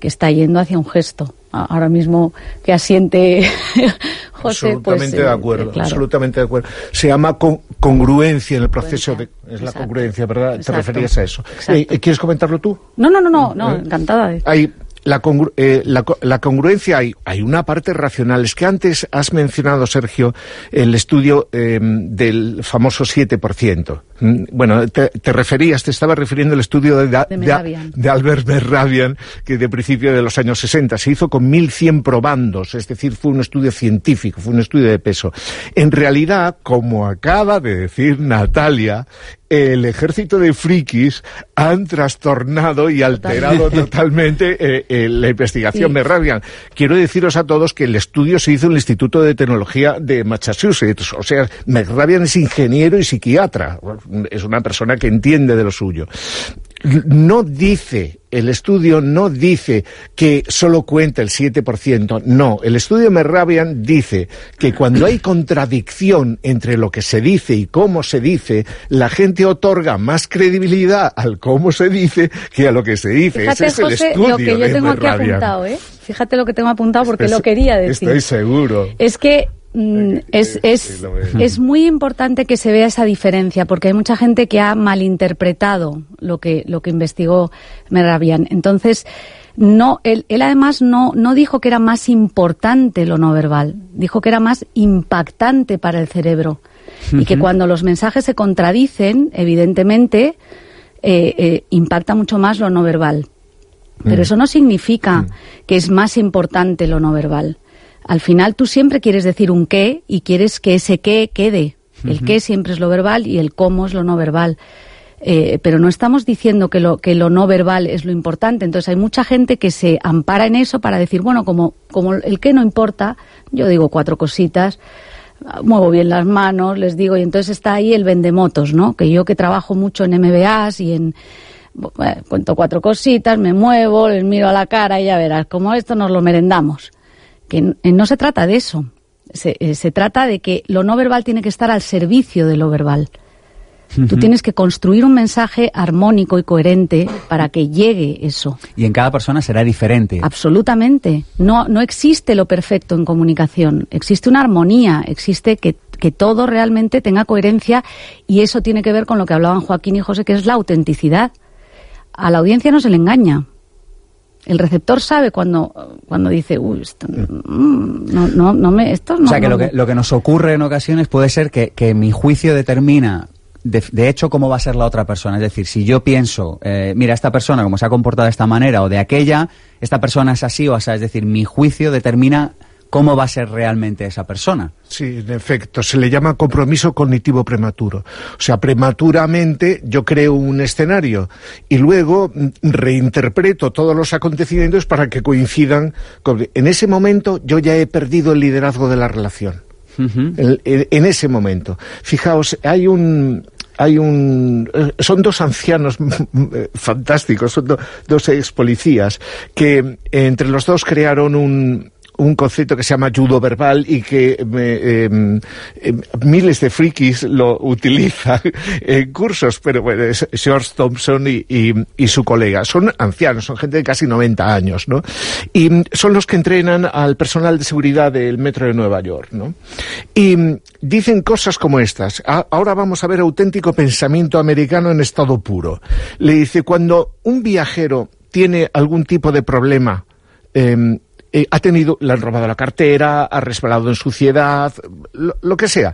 que está yendo hacia un gesto. Ahora mismo que asiente José. Absolutamente pues, de acuerdo, absolutamente de acuerdo. Se llama congruencia en el proceso de. Es la congruencia, ¿verdad? Te referías a eso. Eh, ¿Quieres comentarlo tú? No, no, no, no, no encantada. De... Hay la, eh, la, la, congruencia hay, hay una parte racional. Es que antes has mencionado, Sergio, el estudio eh, del famoso 7%. Mm, bueno, te, referías, te estaba refiriendo al estudio de, de, Albert Merrabian, que de principio de los años 60 se hizo con 1.100 probandos, es decir, fue un estudio científico, fue un estudio de peso. En realidad, como acaba de decir Natalia, el ejército de frikis han trastornado y alterado totalmente eh, eh, la investigación de Merrabian. Quiero deciros a todos que el estudio se hizo en el Instituto de Tecnología de Massachusetts. O sea, Merrabian es ingeniero y psiquiatra es una persona que entiende de lo suyo. No dice, el estudio no dice que solo cuenta el 7%, no. El estudio Merrabian dice que cuando hay contradicción entre lo que se dice y cómo se dice, la gente otorga más credibilidad al cómo se dice que a lo que se dice. Fíjate, Ese es el estudio lo que yo tengo aquí apuntado, ¿eh? Fíjate lo que tengo apuntado porque lo quería decir. Estoy seguro. Es que Mm, es, es, es, muy importante que se vea esa diferencia porque hay mucha gente que ha malinterpretado lo que, lo que investigó Meravian. Entonces, no, él, él además no, no dijo que era más importante lo no verbal, dijo que era más impactante para el cerebro. Y que cuando los mensajes se contradicen, evidentemente, eh, eh, impacta mucho más lo no verbal. Pero mm. eso no significa mm. que es más importante lo no verbal al final tú siempre quieres decir un qué y quieres que ese qué quede. El qué siempre es lo verbal y el cómo es lo no verbal. Eh, pero no estamos diciendo que lo, que lo no verbal es lo importante. Entonces hay mucha gente que se ampara en eso para decir, bueno, como, como el qué no importa, yo digo cuatro cositas, muevo bien las manos, les digo, y entonces está ahí el vendemotos, ¿no? Que yo que trabajo mucho en MBAs y en... cuento cuatro cositas, me muevo, les miro a la cara y ya verás, como esto nos lo merendamos que eh, no se trata de eso. Eh, se, trata de que lo no verbal tiene que estar al servicio de lo verbal. Tú tienes que construir un mensaje armónico y coherente para que llegue eso. Y en cada persona será diferente. Absolutamente. No, no existe lo perfecto en comunicación. Existe una armonía, existe que, que todo realmente tenga coherencia y eso tiene que ver con lo que hablaban Joaquín y José, que es la autenticidad. A la audiencia no se le engaña. El receptor sabe cuando, cuando dice, uy, esto no, no, no me, esto no. O sea, que, lo que lo que nos ocurre en ocasiones puede ser que, que mi juicio determina de, hecho, cómo va a ser la otra persona. Es decir, si yo pienso, eh, mira, esta persona como se ha comportado de esta manera o de aquella, esta persona es así o así. Es decir, mi juicio determina cómo va a ser realmente esa persona. Sí, en efecto, se le llama compromiso cognitivo prematuro. O sea, prematuramente yo creo un escenario y luego mm, reinterpreto todos los acontecimientos para que coincidan. Con... En ese momento yo ya he perdido el liderazgo de la relación. en, ese momento. Fijaos, hay un, hay un eh, son dos ancianos fantásticos, son dos ex policías que entre los dos crearon un un concepto que se llama judo verbal y que em, em, miles de frikis lo utilizan en cursos, pero bueno, es George Thompson y, y, su colega. Son ancianos, son gente de casi 90 años, ¿no? Y son los que entrenan al personal de seguridad del metro de Nueva York, ¿no? Y dicen cosas como estas. ahora vamos a ver auténtico pensamiento americano en estado puro. Le dice, cuando un viajero tiene algún tipo de problema, eh, eh, ha tenido, le han robado la cartera, ha resbalado en suciedad, lo, que sea.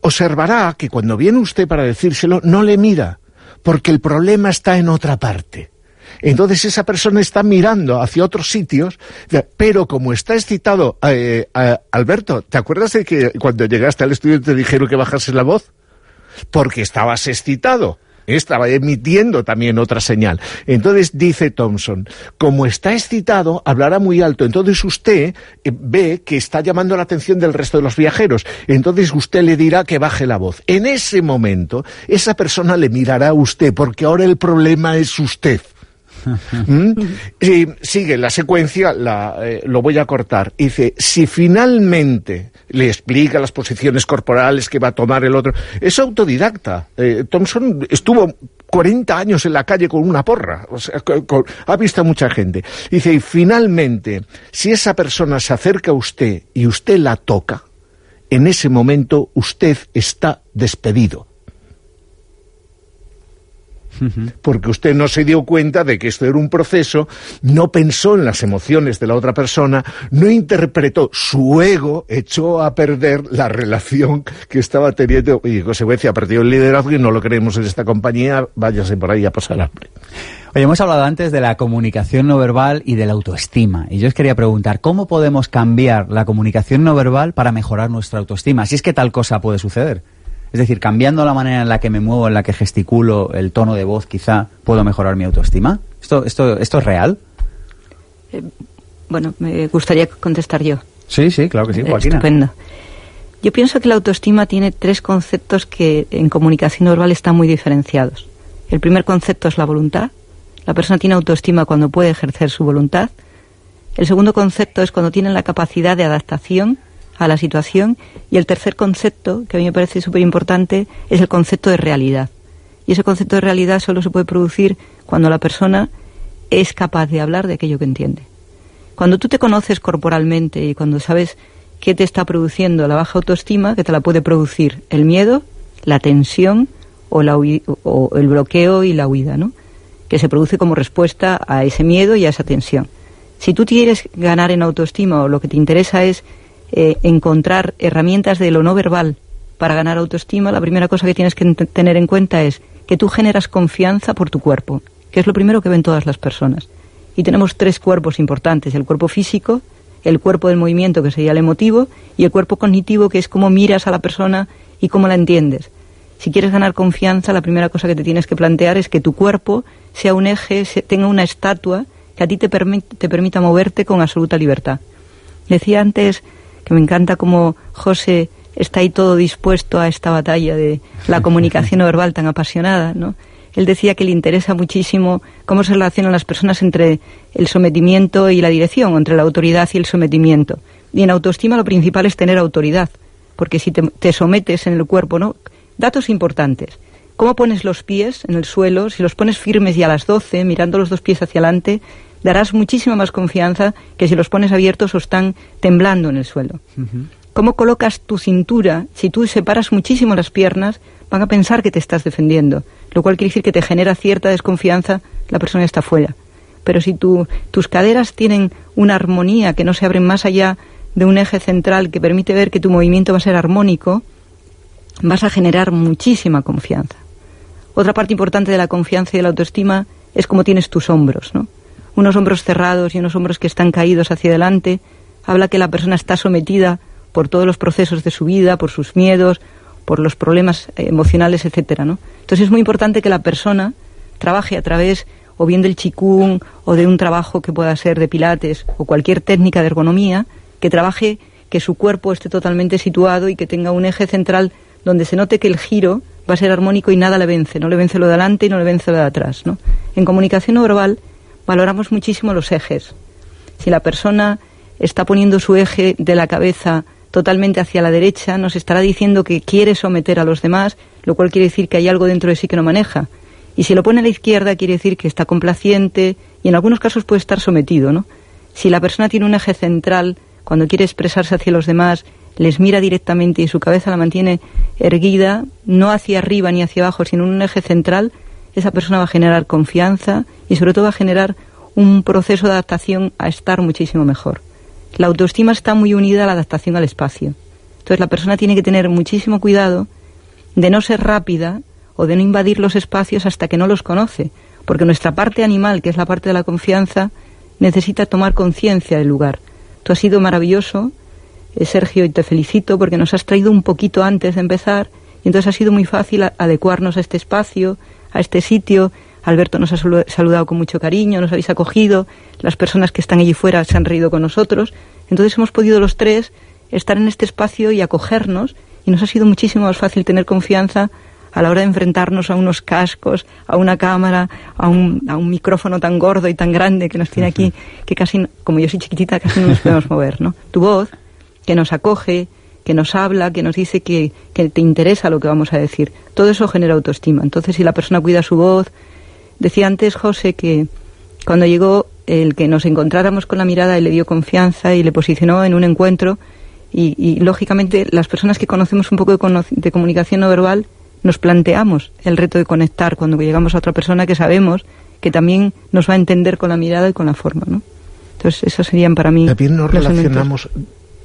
Observará que cuando viene usted para decírselo, no le mira, porque el problema está en otra parte. Entonces esa persona está mirando hacia otros sitios, pero como está excitado, eh, Alberto, ¿te acuerdas de que cuando llegaste al estudio te dijeron que bajases la voz? Porque estabas excitado estaba emitiendo también otra señal. Entonces dice Thompson, como está excitado, hablará muy alto. Entonces usted eh, ve que está llamando la atención del resto de los viajeros. Entonces usted le dirá que baje la voz. En ese momento, esa persona le mirará a usted, porque ahora el problema es usted. ¿Mm? Y sigue la secuencia, la, eh, lo voy a cortar. Dice, si finalmente le explica las posiciones corporales que va a tomar el otro, es autodidacta. Eh, Thompson estuvo 40 años en la calle con una porra, o sea, ha visto a mucha gente. Dice, y finalmente, si esa persona se acerca a usted y usted la toca, en ese momento usted está despedido porque usted no se dio cuenta de que esto era un proceso, no pensó en las emociones de la otra persona, no interpretó, su ego echó a perder la relación que estaba teniendo y en consecuencia perdió el liderazgo y no lo queremos en esta compañía, váyase por ahí a pasar hambre. Oye, hemos hablado antes de la comunicación no verbal y de la autoestima. Y yo os quería preguntar, ¿cómo podemos cambiar la comunicación no verbal para mejorar nuestra autoestima? Si es que tal cosa puede suceder. Es decir, cambiando la manera en la que me muevo, en la que gesticulo, el tono de voz, quizá puedo mejorar mi autoestima. ¿Esto, esto, esto es real? Eh, bueno, me gustaría contestar yo. Sí, sí, claro que sí, Joaquina. Estupendo. Yo pienso que la autoestima tiene tres conceptos que en comunicación verbal están muy diferenciados. El primer concepto es la voluntad. La persona tiene autoestima cuando puede ejercer su voluntad. El segundo concepto es cuando tiene la capacidad de adaptación a la situación. Y el tercer concepto, que a mí me parece súper importante, es el concepto de realidad. Y ese concepto de realidad solo se puede producir cuando la persona es capaz de hablar de aquello que entiende. Cuando tú te conoces corporalmente y cuando sabes qué te está produciendo la baja autoestima, que te la puede producir el miedo, la tensión o, la el bloqueo y la huida, ¿no? que se produce como respuesta a ese miedo y a esa tensión. Si tú quieres ganar en autoestima o lo que te interesa es eh, encontrar herramientas de lo no verbal para ganar autoestima, la primera cosa que tienes que tener en cuenta es que tú generas confianza por tu cuerpo, que es lo primero que ven todas las personas. Y tenemos tres cuerpos importantes, el cuerpo físico, el cuerpo del movimiento, que sería el emotivo, y el cuerpo cognitivo, que es cómo miras a la persona y cómo la entiendes. Si quieres ganar confianza, la primera cosa que te tienes que plantear es que tu cuerpo sea un eje, tenga una estatua que a ti te, te permita moverte con absoluta libertad. Decía antes que me encanta como José está ahí todo dispuesto a esta batalla de la comunicación no verbal tan apasionada, ¿no? Él decía que le interesa muchísimo cómo se relacionan las personas entre el sometimiento y la dirección, entre la autoridad y el sometimiento. Y en autoestima lo principal es tener autoridad, porque si te, te sometes en el cuerpo, ¿no? Datos importantes. ¿Cómo pones los pies en el suelo? Si los pones firmes y a las 12, mirando los dos pies hacia adelante, darás muchísima más confianza que si los pones abiertos o están temblando en el suelo. ¿Cómo colocas tu cintura? Si tú separas muchísimo las piernas, van a pensar que te estás defendiendo, lo cual quiere decir que te genera cierta desconfianza, la persona está fuera. Pero si tus caderas tienen una armonía que no se abren más allá de un eje central que permite ver que tu movimiento va a ser armónico, vas a generar muchísima confianza. Otra parte importante de la confianza y de la autoestima es cómo tienes tus hombros, ¿no? Unos hombros cerrados y unos hombros que están caídos hacia adelante, habla que la persona está sometida por todos los procesos de su vida, por sus miedos, por los problemas emocionales, etcétera, ¿no? Entonces es muy importante que la persona trabaje a través o bien del chikung o de un trabajo que pueda ser de pilates o cualquier técnica de ergonomía, que trabaje que su cuerpo esté totalmente situado y que tenga un eje central donde se note que el giro va a ser armónico y nada le vence, no le vence lo de adelante y no le vence lo de atrás, ¿no? En comunicación no verbal valoramos muchísimo los ejes. Si la persona está poniendo su eje de la cabeza totalmente hacia la derecha, nos estará diciendo que quiere someter a los demás, lo cual quiere decir que hay algo dentro de sí que no maneja. Y si lo pone a la izquierda, quiere decir que está complaciente y en algunos casos puede estar sometido, ¿no? Si la persona tiene un eje central, cuando quiere expresarse hacia los demás, les mira directamente y su cabeza la mantiene erguida, no hacia arriba ni hacia abajo, sino en un eje central, esa persona va a generar confianza y sobre todo va a generar un proceso de adaptación a estar muchísimo mejor. La autoestima está muy unida a la adaptación al espacio. Entonces la persona tiene que tener muchísimo cuidado de no ser rápida o de no invadir los espacios hasta que no los conoce, porque nuestra parte animal, que es la parte de la confianza, necesita tomar conciencia del lugar. Tú has sido maravilloso, eh, Sergio, y te felicito porque nos has traído un poquito antes de empezar, y entonces ha sido muy fácil adecuarnos a este espacio, a este sitio, Alberto nos ha saludado con mucho cariño, nos habéis acogido, las personas que están allí fuera se han reído con nosotros. Entonces hemos podido los tres estar en este espacio y acogernos y nos ha sido muchísimo más fácil tener confianza a la hora de enfrentarnos a unos cascos, a una cámara, a un, a un micrófono tan gordo y tan grande que nos tiene aquí, que casi, como yo soy chiquitita, casi no nos podemos mover, ¿no? Tu voz, que nos acoge, que nos habla, que nos dice que, que te interesa lo que vamos a decir. Todo eso genera autoestima. Entonces, si la persona cuida su voz, Decía antes José que cuando llegó el que nos encontráramos con la mirada y le dio confianza y le posicionó en un encuentro y, lógicamente las personas que conocemos un poco de, de, comunicación no verbal nos planteamos el reto de conectar cuando llegamos a otra persona que sabemos que también nos va a entender con la mirada y con la forma, ¿no? Entonces, eso serían para mí. También nos relacionamos,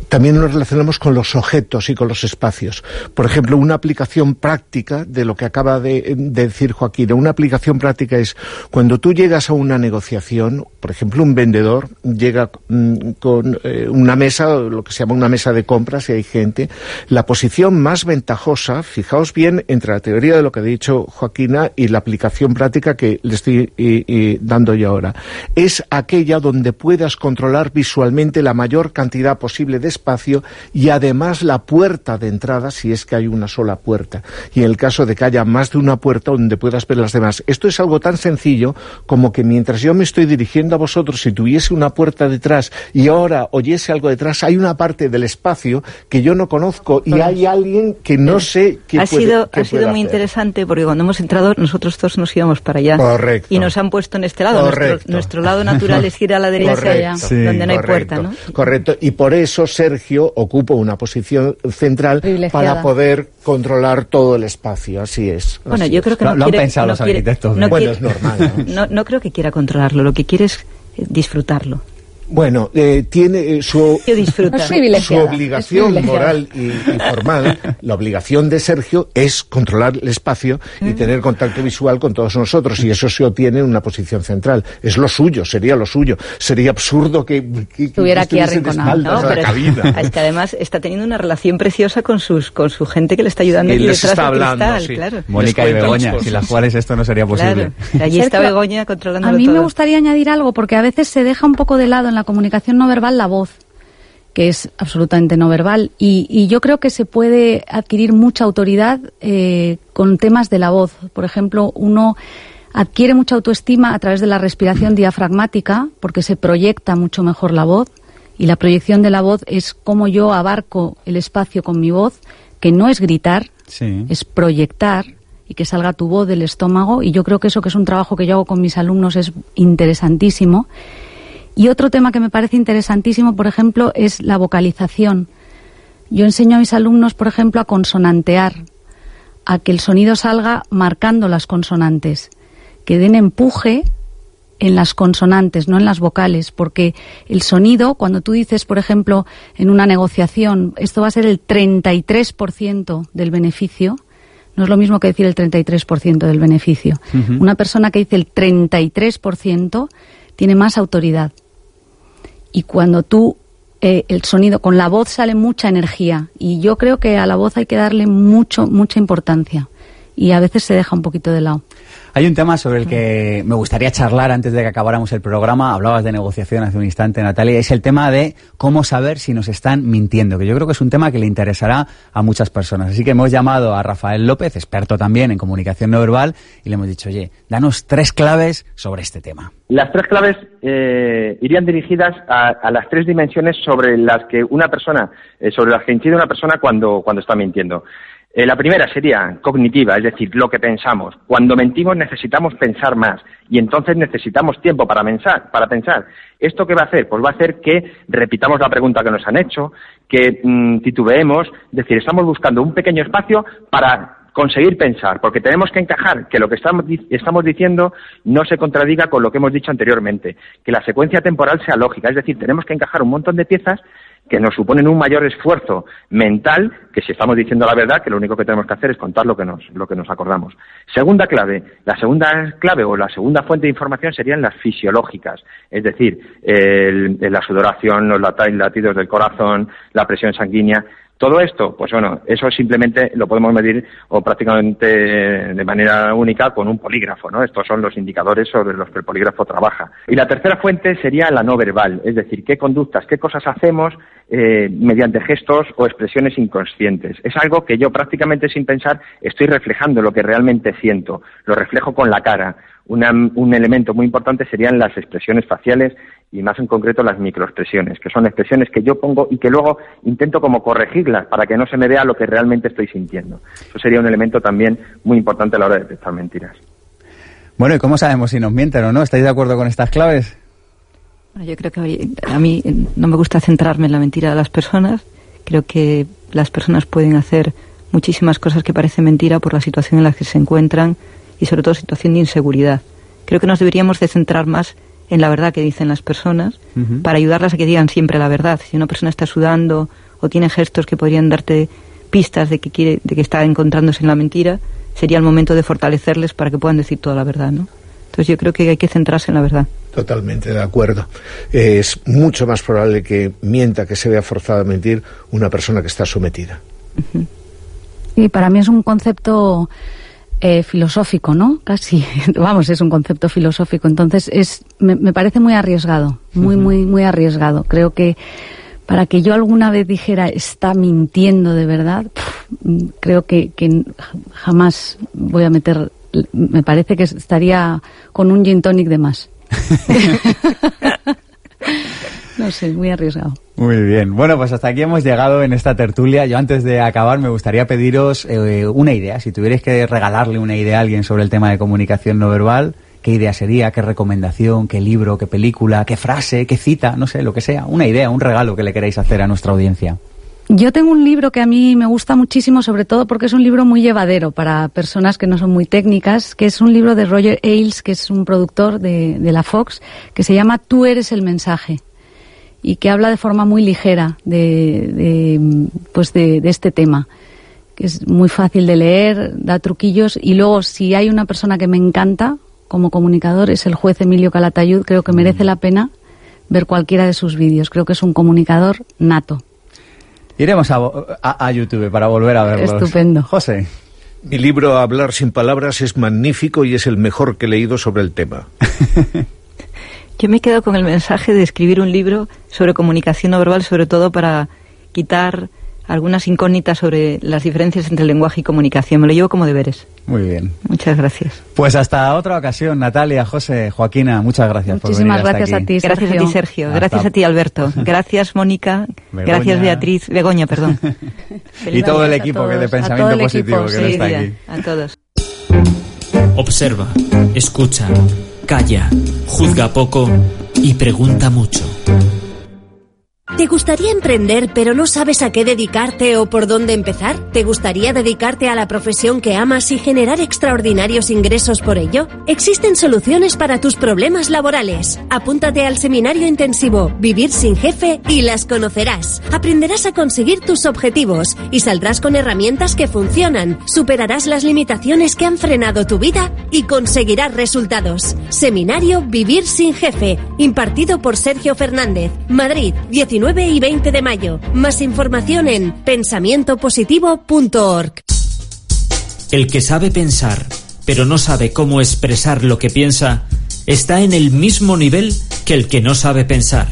también nos relacionamos con los objetos y con los espacios. Por ejemplo, una aplicación práctica de lo que acaba de, decir Joaquín, una aplicación práctica es cuando tú llegas a una negociación, por ejemplo, un vendedor llega mm, con eh, una mesa, lo que se llama una mesa de compras, y hay gente, la posición más ventajosa, fijaos bien, entre la teoría de lo que ha dicho Joaquina y la aplicación práctica que le estoy dando yo ahora, es aquella donde puedas controlar visualmente la mayor cantidad posible de espacio y además la puerta de entrada si es que hay una sola puerta. Y en el caso de que haya más de una puerta donde puedas ver las demás. Esto es algo tan sencillo como que mientras yo me estoy dirigiendo a vosotros, si tuviese una puerta detrás y ahora oyese algo detrás, hay una parte del espacio que yo no conozco y hay alguien que no sé qué ha sido Ha sido muy interesante porque cuando hemos entrado nosotros todos nos íbamos para allá. Correcto. Y nos han puesto en este lado. Nuestro, lado natural es ir a la derecha donde no hay puerta, ¿no? Correcto. Y por eso se Sergio ocupa una posición central para poder controlar todo el espacio, así es. Bueno, yo creo que no, lo quiere, han pensado los arquitectos. bueno, es normal. ¿no? creo que quiera controlarlo, lo que quiere es disfrutarlo. Bueno, eh, tiene eh, su, su, obligación moral y, formal, la obligación de Sergio es controlar el espacio y tener contacto visual con todos nosotros, y eso se obtiene en una posición central. Es lo suyo, sería lo suyo. Sería absurdo que, estuviera aquí arrinconado. No, es que además está teniendo una relación preciosa con sus con su gente que le está ayudando y les está hablando, claro. Mónica y Begoña, si las cuales esto no sería posible. Allí está Begoña controlando A mí me gustaría añadir algo, porque a veces se deja un poco de lado en la comunicación no verbal la voz que es absolutamente no verbal. Y, yo creo que se puede adquirir mucha autoridad eh, con temas de la voz. Por ejemplo, uno adquiere mucha autoestima a través de la respiración diafragmática, porque se proyecta mucho mejor la voz. Y la proyección de la voz es cómo yo abarco el espacio con mi voz, que no es gritar, es proyectar y que salga tu voz del estómago. Y yo creo que eso, que es un trabajo que yo hago con mis alumnos, es interesantísimo. Y otro tema que me parece interesantísimo, por ejemplo, es la vocalización. Yo enseño a mis alumnos, por ejemplo, a consonantear, a que el sonido salga marcando las consonantes, que den empuje en las consonantes, no en las vocales, porque el sonido, cuando tú dices, por ejemplo, en una negociación, esto va a ser el 33% del beneficio, no es lo mismo que decir el 33% del beneficio. Una persona que dice el 33% tiene más autoridad. Y cuando tú eh, el sonido, con la voz sale mucha energía y yo creo que a la voz hay que darle mucho, mucha importancia y a veces se deja un poquito de lado. Hay un tema sobre el que me gustaría charlar antes de que acabáramos el programa. Hablabas de negociación hace un instante, Natalia. Es el tema de cómo saber si nos están mintiendo, que yo creo que es un tema que le interesará a muchas personas. Así que hemos llamado a Rafael López, experto también en comunicación no verbal, y le hemos dicho, oye, danos tres claves sobre este tema. Las tres claves eh, irían dirigidas a, las tres dimensiones sobre las que una persona, eh, sobre las que incide una persona cuando, cuando está mintiendo. Eh, la primera sería cognitiva, es decir, lo que pensamos. Cuando mentimos necesitamos pensar más y entonces necesitamos tiempo para pensar. Para pensar. ¿Esto qué va a hacer? Pues va a hacer que repitamos la pregunta que nos han hecho, que mm, titubeemos, es decir, estamos buscando un pequeño espacio para conseguir pensar, porque tenemos que encajar que lo que estamos, estamos, diciendo no se contradiga con lo que hemos dicho anteriormente, que la secuencia temporal sea lógica, es decir, tenemos que encajar un montón de piezas que nos suponen un mayor esfuerzo mental que si estamos diciendo la verdad, que lo único que tenemos que hacer es contar lo que nos, lo que nos acordamos. Segunda clave, la segunda clave o la segunda fuente de información serían las fisiológicas, es decir, la sudoración, los latidos del corazón, la presión sanguínea. Todo esto, pues bueno, eso simplemente lo podemos medir o prácticamente de manera única con un polígrafo, ¿no? Estos son los indicadores sobre los que el polígrafo trabaja. Y la tercera fuente sería la no verbal, es decir, qué conductas, qué cosas hacemos eh, mediante gestos o expresiones inconscientes. Es algo que yo prácticamente sin pensar estoy reflejando lo que realmente siento, lo reflejo con la cara. un elemento muy importante serían las expresiones faciales y más en concreto las microexpresiones, que son expresiones que yo pongo y que luego intento como corregirlas para que no se me vea lo que realmente estoy sintiendo. Eso sería un elemento también muy importante a la hora de detectar mentiras. Bueno, ¿y cómo sabemos si nos mienten o no? ¿Estáis de acuerdo con estas claves? Yo creo que a mí no me gusta centrarme en la mentira de las personas. Creo que las personas pueden hacer muchísimas cosas que parecen mentira por la situación en la que se encuentran y sobre todo situación de inseguridad. Creo que nos deberíamos de centrar más en la verdad que dicen las personas para ayudarlas a que digan siempre la verdad. Si una persona está sudando o tiene gestos que podrían darte pistas de que quiere, de que está encontrándose en la mentira, sería el momento de fortalecerles para que puedan decir toda la verdad, ¿no? Entonces yo creo que hay que centrarse en la verdad. Totalmente de acuerdo. Es mucho más probable que mienta, que se vea forzada a mentir una persona que está sometida. Y para mí es un concepto eh, filosófico, ¿no? Casi, vamos, es un concepto filosófico. Entonces, es, me, parece muy arriesgado, muy, muy, muy arriesgado. Creo que para que yo alguna vez dijera está mintiendo de verdad, creo que, que jamás voy a meter, me parece que estaría con un gin tonic de más. no sé, muy arriesgado. Muy bien. Bueno, pues hasta aquí hemos llegado en esta tertulia. Yo antes de acabar me gustaría pediros eh, una idea. Si tuvierais que regalarle una idea a alguien sobre el tema de comunicación no verbal, ¿qué idea sería? ¿Qué recomendación? ¿Qué libro? ¿Qué película? ¿Qué frase? ¿Qué cita? No sé, lo que sea. Una idea, un regalo que le queréis hacer a nuestra audiencia. Yo tengo un libro que a mí me gusta muchísimo, sobre todo porque es un libro muy llevadero para personas que no son muy técnicas, que es un libro de Roger Ailes, que es un productor de, de la Fox, que se llama Tú eres el mensaje y que habla de forma muy ligera de, pues de, este tema que es muy fácil de leer, da truquillos y luego si hay una persona que me encanta como comunicador es el juez Emilio Calatayud, creo que merece la pena ver cualquiera de sus vídeos, creo que es un comunicador nato. Iremos a, YouTube para volver a verlo. Estupendo. José. Mi libro Hablar sin palabras es magnífico y es el mejor que he leído sobre el tema. Yo me he quedado con el mensaje de escribir un libro sobre comunicación no verbal, sobre todo para quitar algunas incógnitas sobre las diferencias entre lenguaje y comunicación. Me lo llevo como deberes. Muy bien. Muchas gracias. Pues hasta otra ocasión, Natalia, José, Joaquina, muchas gracias por venir gracias a ti. Gracias a ti, Sergio. Gracias a ti, Alberto. Gracias, Mónica. Gracias, Beatriz. Begoña, perdón. y todo el equipo que de pensamiento positivo que está aquí. A todos. Observa, escucha calla, juzga poco y pregunta mucho. ¿Te gustaría emprender pero no sabes a qué dedicarte o por dónde empezar? ¿Te gustaría dedicarte a la profesión que amas y generar extraordinarios ingresos por ello? Existen soluciones para tus problemas laborales. Apúntate al seminario intensivo Vivir sin jefe y las conocerás. Aprenderás a conseguir tus objetivos y saldrás con herramientas que funcionan. Superarás las limitaciones que han frenado tu vida y conseguirás resultados. Seminario Vivir sin jefe, impartido por Sergio Fernández, Madrid, 19 19 y 20 de mayo. Más información en pensamientopositivo.org. El que sabe pensar, pero no sabe cómo expresar lo que piensa, está en el mismo nivel que el que no sabe pensar.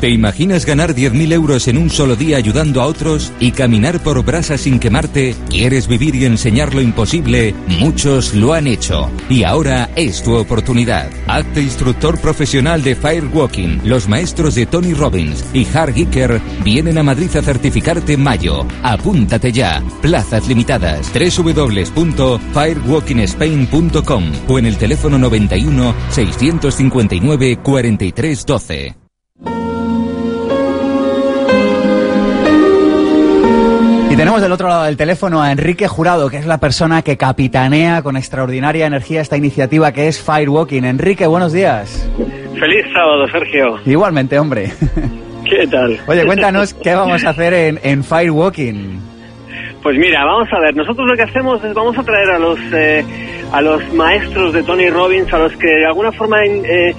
¿Te imaginas ganar 10.000 euros en un solo día ayudando a otros y caminar por brasas sin quemarte? ¿Quieres vivir y enseñar lo imposible? Muchos lo han hecho. Y ahora es tu oportunidad. Hazte instructor profesional de Firewalking. Los maestros de Tony Robbins y Hard Gicker vienen a Madrid a certificarte en mayo. Apúntate ya. Plazas limitadas. www.firewalkingspain.com o en el teléfono 91 659 4312. Tenemos del otro lado del teléfono a Enrique Jurado, que es la persona que capitanea con extraordinaria energía esta iniciativa que es Firewalking. Enrique, buenos días. Feliz sábado, Sergio. Igualmente, hombre. ¿Qué tal? Oye, cuéntanos qué vamos a hacer en, en Firewalking. Pues mira, vamos a ver, nosotros lo que hacemos es vamos a traer a los eh, a los maestros de Tony Robbins, a los que de alguna forma eh,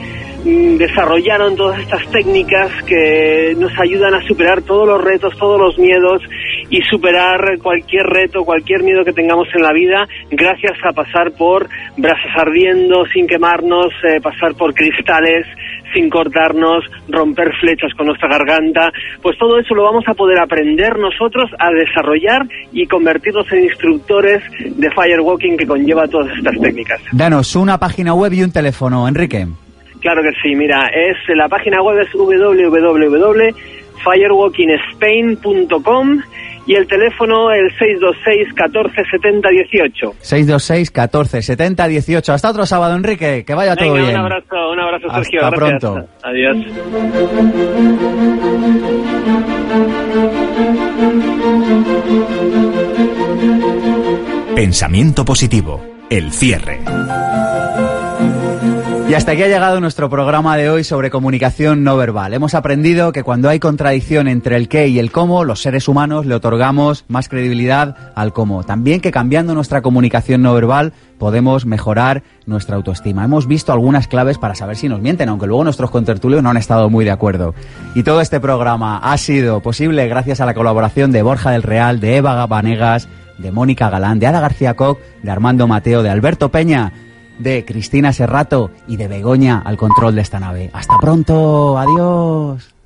mm, desarrollaron todas estas técnicas que nos ayudan a superar todos los retos, todos los miedos y superar cualquier reto, cualquier miedo que tengamos en la vida, gracias a pasar por brasas ardiendo sin quemarnos, eh, pasar por cristales sin cortarnos, romper flechas con nuestra garganta, pues todo eso lo vamos a poder aprender nosotros a desarrollar y convertirnos en instructores de firewalking que conlleva todas estas técnicas. Danos una página web y un teléfono, Enrique. Claro que sí, mira, es la página web es www.firewalkingspain.com y el teléfono el 626 14 70 18. 626 14 70 18. Hasta otro sábado, Enrique. Que vaya todo Venga, bien. un abrazo, un abrazo, Hasta Sergio. Gracias. pronto. Adiós. Pensamiento positivo. El cierre. Y hasta aquí ha llegado nuestro programa de hoy sobre comunicación no verbal. Hemos aprendido que cuando hay contradicción entre el qué y el cómo, los seres humanos le otorgamos más credibilidad al cómo. También que cambiando nuestra comunicación no verbal podemos mejorar nuestra autoestima. Hemos visto algunas claves para saber si nos mienten, aunque luego nuestros contertulios no han estado muy de acuerdo. Y todo este programa ha sido posible gracias a la colaboración de Borja del Real, de Eva Vanegas, de Mónica Galán, de Ada García Koch, de Armando Mateo, de Alberto Peña, de Cristina Serrato y de Begoña al control de esta nave. Hasta pronto, adiós.